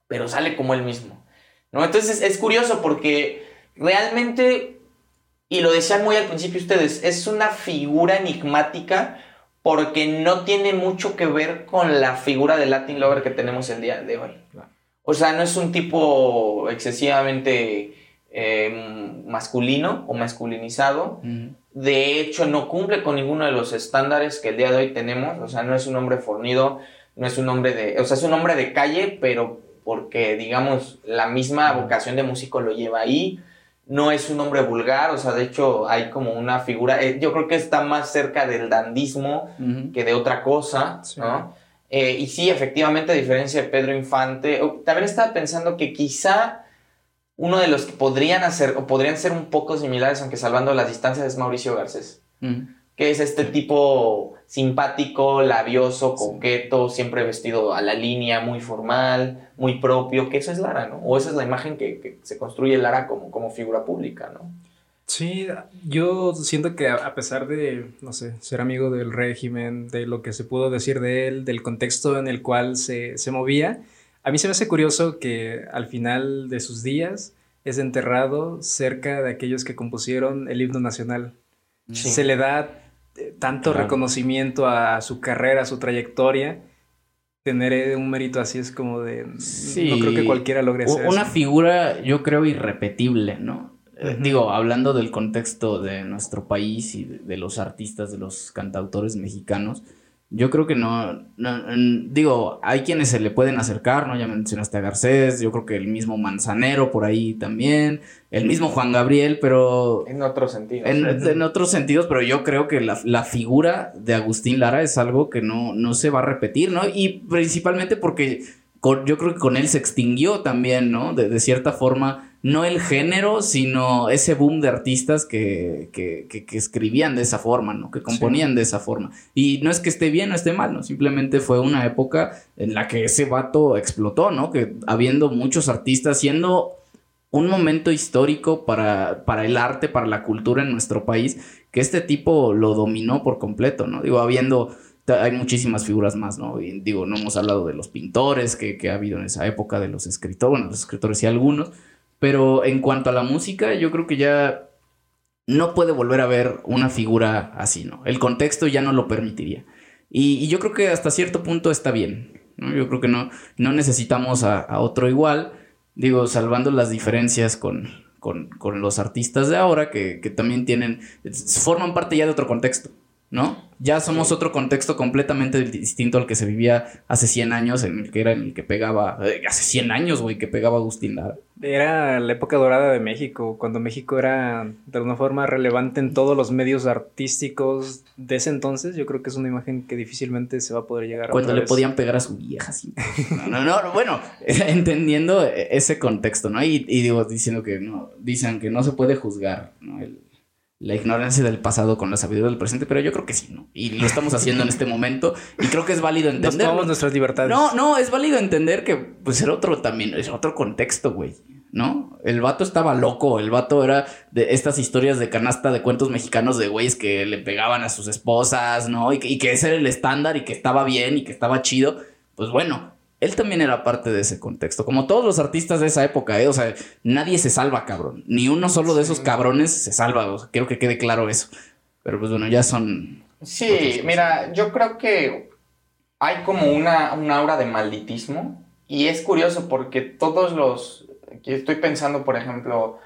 pero sale como él mismo, ¿no? Entonces es curioso porque realmente, y lo decían muy al principio ustedes, es una figura enigmática porque no tiene mucho que ver con la figura de Latin Lover que tenemos el día de hoy. O sea, no es un tipo excesivamente em, masculino o masculinizado. De hecho, no cumple con ninguno de los estándares que el día de hoy tenemos. O sea, no es un hombre fornido, no es un hombre de... O sea, es un hombre de calle, pero porque, digamos, la misma vocación de músico lo lleva ahí no es un nombre vulgar, o sea, de hecho hay como una figura, eh, yo creo que está más cerca del dandismo que de otra cosa, ¿no? Eh, y sí, efectivamente, a diferencia de Pedro Infante, también estaba pensando que quizá uno de los que podrían hacer, o podrían ser un poco similares, aunque salvando las distancias, es Mauricio Garcés, que es este tipo simpático, labioso, coqueto, siempre vestido a la línea, muy formal, muy propio, que eso es Lara, ¿no? O esa es la imagen que, se construye Lara como, como figura pública, ¿no? Sí, yo siento que a pesar de, no sé, ser amigo del régimen, de lo que se pudo decir de él, del contexto en el cual se, se movía, a mí se me hace curioso que al final de sus días es enterrado cerca de aquellos que compusieron el himno nacional. Se le da tanto reconocimiento a su carrera, a su trayectoria, tener eh, un mérito así es como de... No creo que cualquiera logre hacer Una figura, yo creo, irrepetible, ¿no? Eh, digo, hablando del contexto de nuestro país y de los artistas, de los cantautores mexicanos, yo creo que no, digo, hay quienes se le pueden acercar, ¿no? Ya mencionaste a Garcés, yo creo que el mismo Manzanero por ahí también, el mismo Juan Gabriel, pero... En otros sentidos. En, otros sentidos, pero yo creo que la, figura de Agustín Lara es algo que no, no se va a repetir, ¿no? Y principalmente porque yo creo que con él se extinguió también, ¿no? de cierta forma no el género, sino ese boom de artistas que, que, que, escribían de esa forma, ¿no? Que componían de esa forma. Y no es que esté bien o esté mal, ¿no? Simplemente fue una época en la que ese vato explotó, ¿no? Que habiendo muchos artistas, siendo un momento histórico para, para el arte, para la cultura en nuestro país, que este tipo lo dominó por completo, ¿no? Digo, habiendo hay muchísimas figuras más, ¿no? Digo, no hemos hablado de los pintores que, que, ha habido en esa época, de los escritores, bueno, los escritores y algunos, pero en cuanto a la música, yo creo que ya no puede volver a ver una figura así, ¿no? El contexto ya no lo permitiría. Y, yo creo que hasta cierto punto está bien, ¿no? Yo creo que no, no necesitamos a, otro igual, digo, salvando las diferencias con, con, los artistas de ahora, que, que también tienen, forman parte ya de otro contexto. ¿no? Ya somos otro contexto completamente distinto al que se vivía hace 100 años, en el que era en el que pegaba, eh, hace 100 años, güey, que pegaba Agustín Lara. Era la época dorada de México, cuando México era de alguna forma relevante en todos los medios artísticos de ese entonces. Yo creo que es una imagen que difícilmente se va a poder llegar a Cuando le podían pegar a su vieja, sí. No, no, no, bueno, entendiendo ese contexto, ¿no? Y, y, digo, diciendo que no, dicen que no se puede juzgar, ¿no? El, la ignorancia del pasado con la sabiduría del presente, pero yo creo que sí, ¿no? Y lo estamos haciendo en este momento y creo que es válido entender. Nos nuestras libertades. No, no, es válido entender que pues era otro también, es otro contexto, güey. ¿No? El vato estaba loco, el vato era de estas historias de canasta de cuentos mexicanos de güeyes que le pegaban a sus esposas, ¿no? Y que, y que ese era el estándar y que estaba bien y que estaba chido. Pues bueno, él también era parte de ese contexto, como todos los artistas de esa época, ¿eh? O sea, nadie se salva, cabrón. Ni uno solo de esos cabrones se salva, o quiero que quede claro eso. Pero pues bueno, ya son... Sí, mira, yo creo que hay como una, un aura de malditismo y es curioso porque todos los... Estoy pensando, por ejemplo,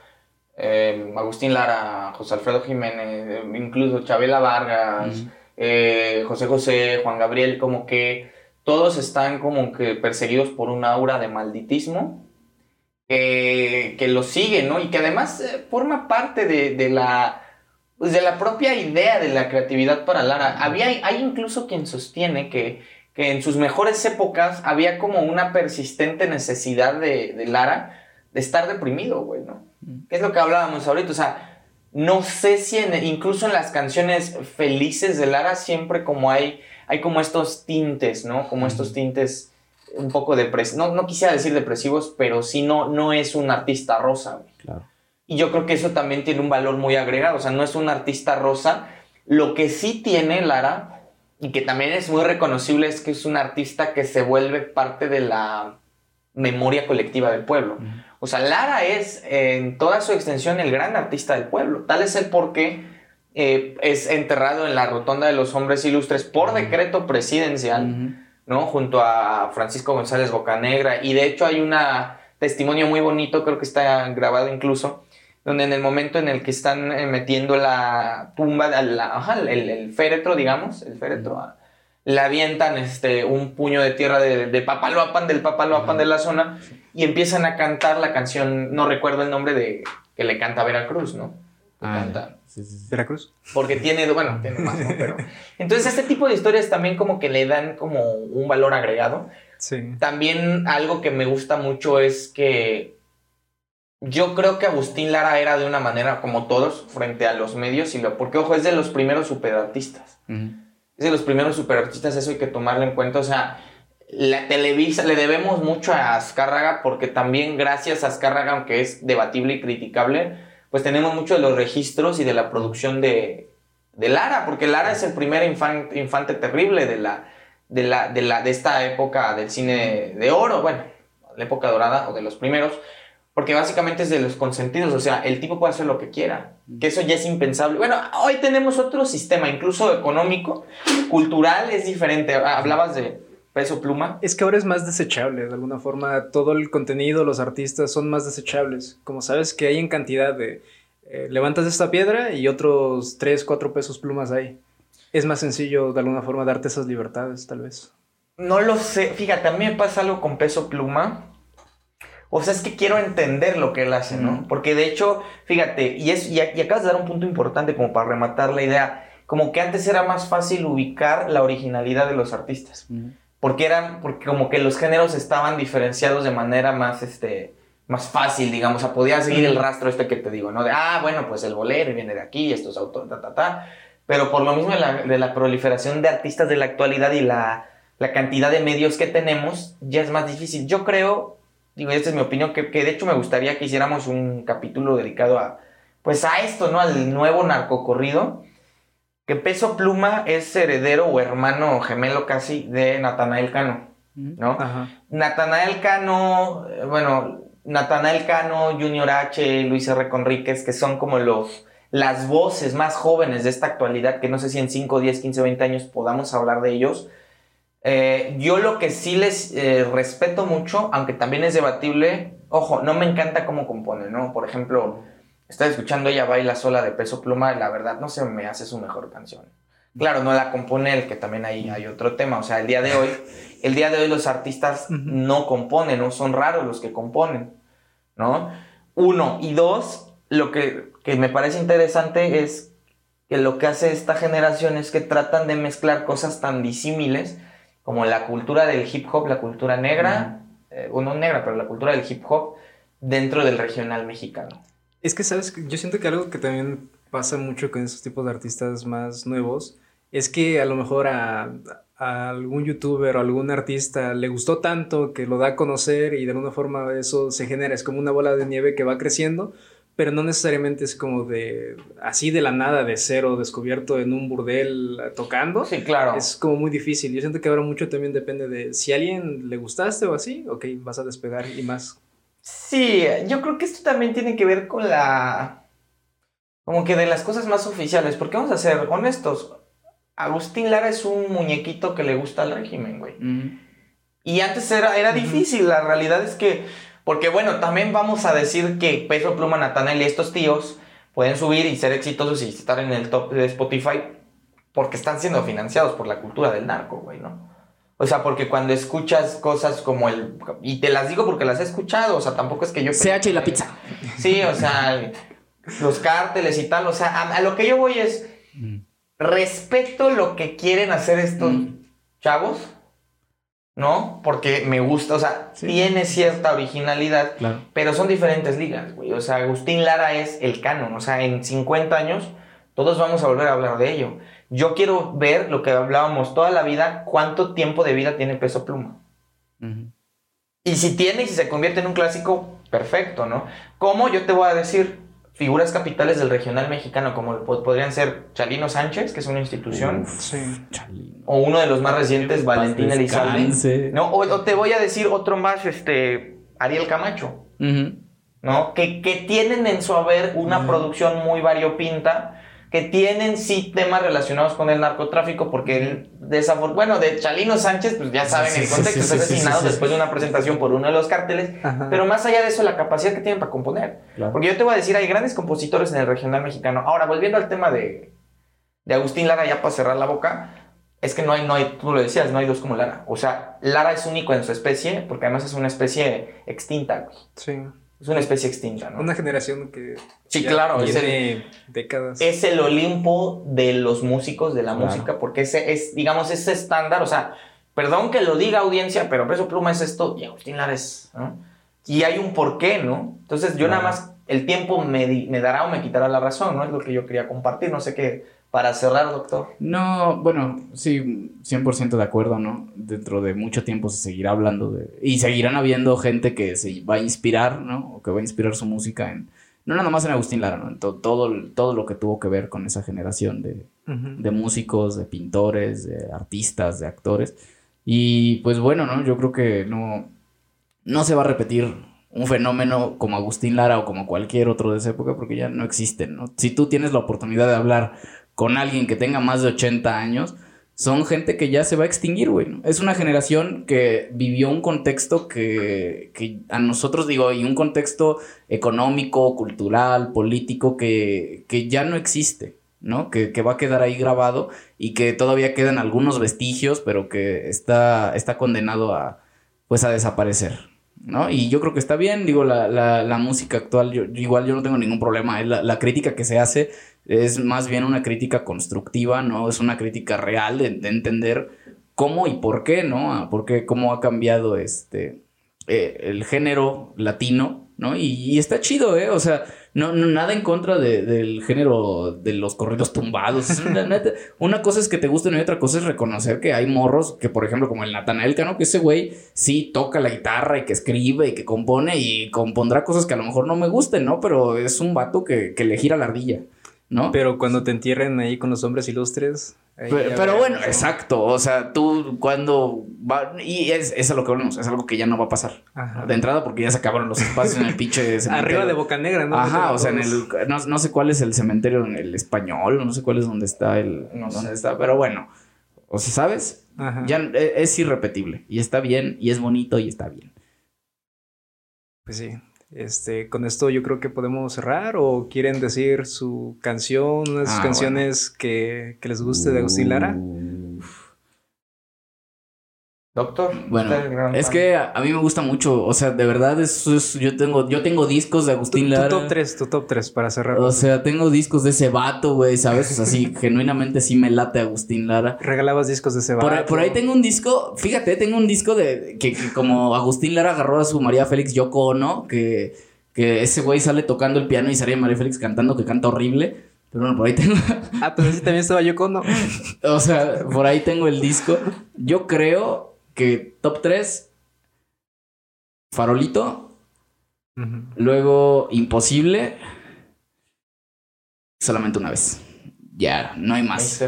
eh, Agustín Lara, José Alfredo Jiménez, incluso Chabela Vargas, eh, José José, Juan Gabriel, como que todos están como que perseguidos por un aura de malditismo que, que lo sigue, ¿no? Y que además eh, forma parte de, la, pues, de la propia idea de la creatividad para Lara. Había, hay incluso quien sostiene que, que en sus mejores épocas había como una persistente necesidad de, Lara de estar deprimido, güey, ¿no? Mm. Que es lo que hablábamos ahorita, o sea, no sé si incluso en las canciones felices de Lara siempre como hay hay como estos tintes, ¿no? Como estos tintes un poco depresivos. No, no quisiera decir depresivos, pero sí no, no es un artista rosa. Claro. Y yo creo que eso también tiene un valor muy agregado. O sea, no es un artista rosa. Lo que sí tiene Lara, y que también es muy reconocible, es que es un artista que se vuelve parte de la memoria colectiva del pueblo. O sea, Lara es en toda su extensión el gran artista del pueblo. Tal es el porqué eh, es enterrado en la Rotonda de los Hombres Ilustres por decreto presidencial, ¿no? Junto a Francisco González Bocanegra. Y de hecho hay un testimonio muy bonito, creo que está grabado incluso, donde en el momento en el que están eh, metiendo la tumba, el, féretro, digamos, el féretro, le avientan este, un puño de tierra de, de Papaloapan, del Papaloapan de la zona, y empiezan a cantar la canción, no recuerdo el nombre de que le canta Veracruz, ¿no? ¿Veracruz? Porque tiene, bueno, tiene más, ¿no? Pero, entonces, este tipo de historias también como que le dan como un valor agregado. Sí. También algo que me gusta mucho es que yo creo que Agustín Lara era de una manera como todos frente a los medios, y lo, porque ojo, es de los primeros superartistas. Es de los primeros superartistas, eso hay que tomarlo en cuenta. O sea, la Televisa, le debemos mucho a Azcárraga porque también gracias a Azcárraga, aunque es debatible y criticable, pues tenemos mucho de los registros y de la producción de, Lara, porque Lara es el primer infante, terrible de la, de, la, de, la, de esta época del cine de oro, bueno, la época dorada o de los primeros, porque básicamente es de los consentidos, o sea, el tipo puede hacer lo que quiera, que eso ya es impensable. Bueno, hoy tenemos otro sistema, incluso económico, cultural, es diferente. Hablabas de peso pluma. Es que ahora es más desechable, de alguna forma, todo el contenido, los artistas son más desechables. Como sabes que hay en cantidad de, eh, levantas esta piedra y otros 3, 4 pesos plumas hay. Es más sencillo, de alguna forma, darte esas libertades, tal vez. No lo sé, fíjate, a mí me pasa algo con peso pluma o sea, es que quiero entender lo que él hace, ¿no? Porque de hecho, fíjate, y, es, y, acabas de dar un punto importante como para rematar la idea, como que antes era más fácil ubicar la originalidad de los artistas. Porque eran, porque como que los géneros estaban diferenciados de manera más, este, más fácil, digamos, o sea, podía seguir el rastro este que te digo, ¿no? De, ah, bueno, pues el bolero viene de aquí, estos autores, ta, ta, ta. Pero por lo mismo de la, de la proliferación de artistas de la actualidad y la, la cantidad de medios que tenemos, ya es más difícil. Yo creo digo, esta es mi opinión, que, de hecho me gustaría que hiciéramos un capítulo dedicado a, pues a esto, ¿no? Al nuevo narcocorrido. Que Peso Pluma es heredero o hermano gemelo casi de Natanael Cano, ¿no? Natanael Cano, eh, bueno, Natanael Cano, Junior H, Luis R. Conríquez, que son como los, las voces más jóvenes de esta actualidad, que no sé si en 5, 10, 15, 20 años podamos hablar de ellos eh, yo lo que sí les eh, respeto mucho, aunque también es debatible, ojo, no me encanta cómo compone, ¿no? Por ejemplo, estoy escuchando Ella Baila Sola de Peso Pluma y la verdad no se me hace su mejor canción. Claro, no la compone él, que también ahí hay otro tema. O sea, el día de hoy, el día de hoy los artistas no componen, no son raros los que componen, ¿no? Uno. Y dos, lo que, que me parece interesante es que lo que hace esta generación es que tratan de mezclar cosas tan disímiles como la cultura del hip hop, la cultura negra, eh, o no negra, pero la cultura del hip hop dentro del regional mexicano. Es que, ¿sabes? Yo siento que algo que también pasa mucho con esos tipos de artistas más nuevos es que a lo mejor a, a algún youtuber o algún artista le gustó tanto que lo da a conocer y de alguna forma eso se genera, es como una bola de nieve que va creciendo, pero no necesariamente es como de así de la nada, de cero, descubierto en un burdel eh, tocando. Sí, claro. Es como muy difícil. Yo siento que ahora mucho también depende de si a alguien le gustaste o así, ok, vas a despegar y más. Sí, yo creo que esto también tiene que ver con la... Como que de las cosas más oficiales, porque vamos a ser honestos, Agustín Lara es un muñequito que le gusta al régimen, güey. Y antes era, era difícil, la realidad es que porque bueno, también vamos a decir que Peso Pluma, Natanel y estos tíos pueden subir y ser exitosos y estar en el top de Spotify porque están siendo financiados por la cultura del narco, güey, ¿no? O sea, porque cuando escuchas cosas como el... Y te las digo porque las he escuchado, o sea, tampoco es que yo... CH y la pizza. Sí, o sea, los cárteles y tal, o sea, a, lo que yo voy es... Mm. Respeto lo que quieren hacer estos mm. chavos, ¿no? Porque me gusta, o sea, tiene cierta originalidad, pero son diferentes ligas, güey. O sea, Agustín Lara es el canon, o sea, en 50 años todos vamos a volver a hablar de ello. Yo quiero ver lo que hablábamos toda la vida, cuánto tiempo de vida tiene Peso Pluma. Y si tiene y si se convierte en un clásico, perfecto, ¿no? ¿Cómo? Yo te voy a decir, figuras capitales del regional mexicano, como podrían ser Chalino Sánchez, que es una institución, o uno de los más recientes, Valentín Elizalde, ¿no? O, te voy a decir otro más, este, Ariel Camacho, ¿no? Que, que, tienen en su haber una producción muy variopinta, que tienen sí temas relacionados con el narcotráfico, porque él, bueno, de Chalino Sánchez, pues ya saben el contexto, es asesinado después de una presentación por uno de los cárteles, pero más allá de eso, la capacidad que tienen para componer. Porque yo te voy a decir, hay grandes compositores en el regional mexicano. Ahora, volviendo al tema de, de Agustín Lara, ya para cerrar la boca, es que no hay, no hay, tú lo decías, no hay dos como Lara. O sea, Lara es único en su especie, porque además es una especie extinta, Sí. Es una especie extinta, ¿no? Una generación que... Sí, claro, es el, décadas. Es el Olimpo de los músicos, de la música, porque ese es, digamos, ese estándar, o sea, perdón que lo diga audiencia, pero Peso Pluma es esto y Agustín Lara es, ¿no? Y hay un porqué, ¿no? Entonces yo nada más, el tiempo me, me dará o me quitará la razón, ¿no? Es lo que yo quería compartir, no sé qué para cerrar, doctor. No, bueno, sí, 100% de acuerdo, ¿no? Dentro de mucho tiempo se seguirá hablando de... Y seguirán habiendo gente que se va a inspirar, ¿no? O que va a inspirar su música en... No nada más en Agustín Lara, ¿no? En todo, todo lo que tuvo que ver con esa generación de, de músicos, de pintores, de artistas, de actores. Y pues bueno, ¿no? Yo creo que no, no se va a repetir un fenómeno como Agustín Lara o como cualquier otro de esa época porque ya no existen, ¿no? Si tú tienes la oportunidad de hablar con alguien que tenga más de 80 años, son gente que ya se va a extinguir, güey. Es una generación que vivió un contexto que, que, a nosotros, digo, y un contexto económico, cultural, político, que, que ya no existe, ¿no? Que, que, va a quedar ahí grabado y que todavía quedan algunos vestigios, pero que está, está condenado a, pues, a desaparecer, ¿no? Y yo creo que está bien, digo, la, la, la música actual, yo, igual yo no tengo ningún problema, la, la crítica que se hace es más bien una crítica constructiva, ¿no? Es una crítica real de, entender cómo y por qué, ¿no? Por qué, cómo ha cambiado este, eh, el género latino, ¿no? Y, está chido, ¿eh? O sea, no, nada en contra del género de los corridos tumbados. una, cosa es que te gusten y otra cosa es reconocer que hay morros que, por ejemplo, como el Natanael Cano, que ese güey sí toca la guitarra y que escribe y que compone y compondrá cosas que a lo mejor no me gusten, ¿no? Pero es un vato que, que le gira la ardilla. ¿no? Pero cuando te entierren ahí con los hombres ilustres. Pero, bueno, exacto. O sea, tú cuando va. Y es, es a lo que volvemos, es algo que ya no va a pasar. De entrada, porque ya se acabaron los espacios en el pinche Arriba de Boca Negra, ¿no? Ajá, o sea, en el. No, sé cuál es el cementerio en el español, no sé cuál es donde está el. No sé. dónde está, pero bueno. O sea, ¿sabes? Ya e, es irrepetible. Y está bien, y es bonito, y está bien. Pues sí. Este, con esto yo creo que podemos cerrar o quieren decir su canción, unas ah, canciones que, que, les guste de Agustín Lara. Doctor. Bueno, es que a, mí me gusta mucho, o sea, de verdad, eso es, yo tengo, yo tengo discos de Agustín Lara. Tu top 3, tu top 3 para cerrar. O sea, tengo discos de ese vato, güey, ¿sabes? O sea, sí, genuinamente sí me late Agustín Lara. Regalabas discos de ese vato. Por, ahí tengo un disco, fíjate, tengo un disco de que, como Agustín Lara agarró a su María Félix Yoko, ¿no? Que, que ese güey sale tocando el piano y sale María Félix cantando, que canta horrible. Pero bueno, por ahí tengo. ah, pues sí también estaba Yoko, ¿no? o sea, por ahí tengo el disco. Yo creo que top 3, Farolito. Luego Imposible. Solamente una vez. Ya, no hay más.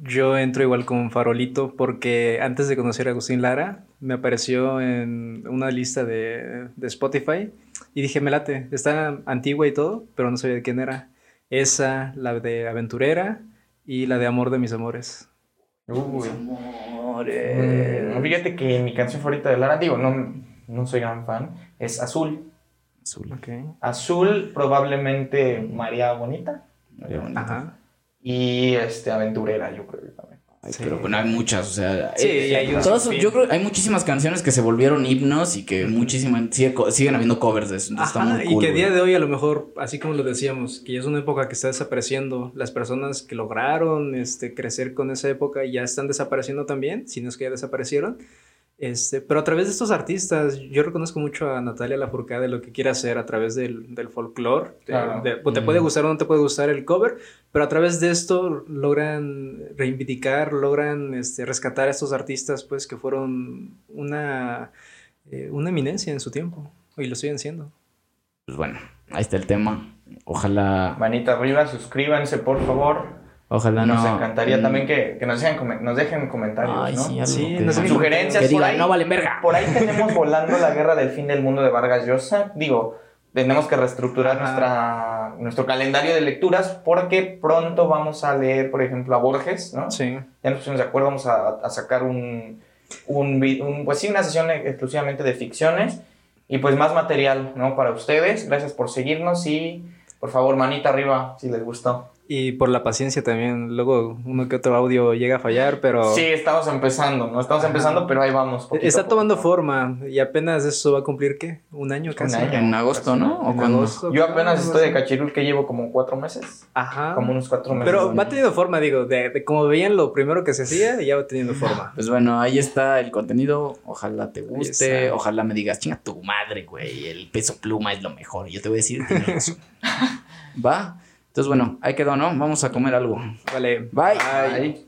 Yo entro igual con Farolito porque antes de conocer a Agustín Lara me apareció en una lista de, de Spotify y dije, me late, está antigua y todo, pero no sabía de quién era. Esa, la de Aventurera y la de Amor de mis amores. Uy. Mm, fíjate que mi canción favorita de Lara, digo, no, no soy gran fan, es Azul. Azul, ok. Azul, probablemente María Bonita. María Bonita. Ajá. Y este, Aventurera, yo creo que también. Pero bueno, hay muchas, o sea, sí, eh, hay yo creo hay muchísimas canciones que se volvieron himnos y que muchísimas siguen habiendo covers de eso. y que a día de hoy a lo mejor, así como lo decíamos, que ya es una época que está desapareciendo, las personas que lograron este, crecer con esa época ya están desapareciendo también, si no es que ya desaparecieron. Este, pero a través de estos artistas, yo reconozco mucho a Natalia Lafourcade de lo que quiere hacer a través del, del folclore. Te puede gustar o no te puede gustar el cover, pero a través de esto logran reivindicar, logran este, rescatar a estos artistas pues que fueron una, eh, una eminencia en su tiempo y lo siguen siendo. Pues bueno, ahí está el tema. Ojalá. Manita arriba, suscríbanse por favor. Ojalá nos encantaría mm. también que, nos, dejen, nos dejen comentarios, Ay, ¿no? Sí, sí sugerencias. Que por ahí, no valen verga. Por ahí tenemos volando la guerra del fin del mundo de Vargas Llosa. Digo, tenemos que reestructurar nuestra, nuestro calendario de lecturas porque pronto vamos a leer, por ejemplo, a Borges, ¿no? Sí. Ya nos pusimos de acuerdo, vamos a, a sacar un, un, un, pues sí, una sesión exclusivamente de ficciones y pues más material, ¿no? Para ustedes. Gracias por seguirnos y por favor, manita arriba si les gustó. Y por la paciencia también. Luego uno que otro audio llega a fallar, pero. Sí, estamos empezando, ¿no? Estamos empezando, pero ahí vamos. Está tomando forma. Y apenas eso va a cumplir, ¿qué? Un año casi. Un año. En agosto, ¿no? ¿O en agosto. Yo apenas estoy de cachirul que llevo como cuatro meses. Ajá. Como unos cuatro meses. Pero va teniendo forma, digo. De, como veían lo primero que se hacía, ya va teniendo forma. Pues bueno, ahí está el contenido. Ojalá te guste. Ojalá me digas, chinga tu madre, güey. El peso pluma es lo mejor. Yo te voy a decir, tienes razón. va. Entonces, bueno, ahí quedó, ¿no? Vamos a comer algo. Vale. Bye. Bye.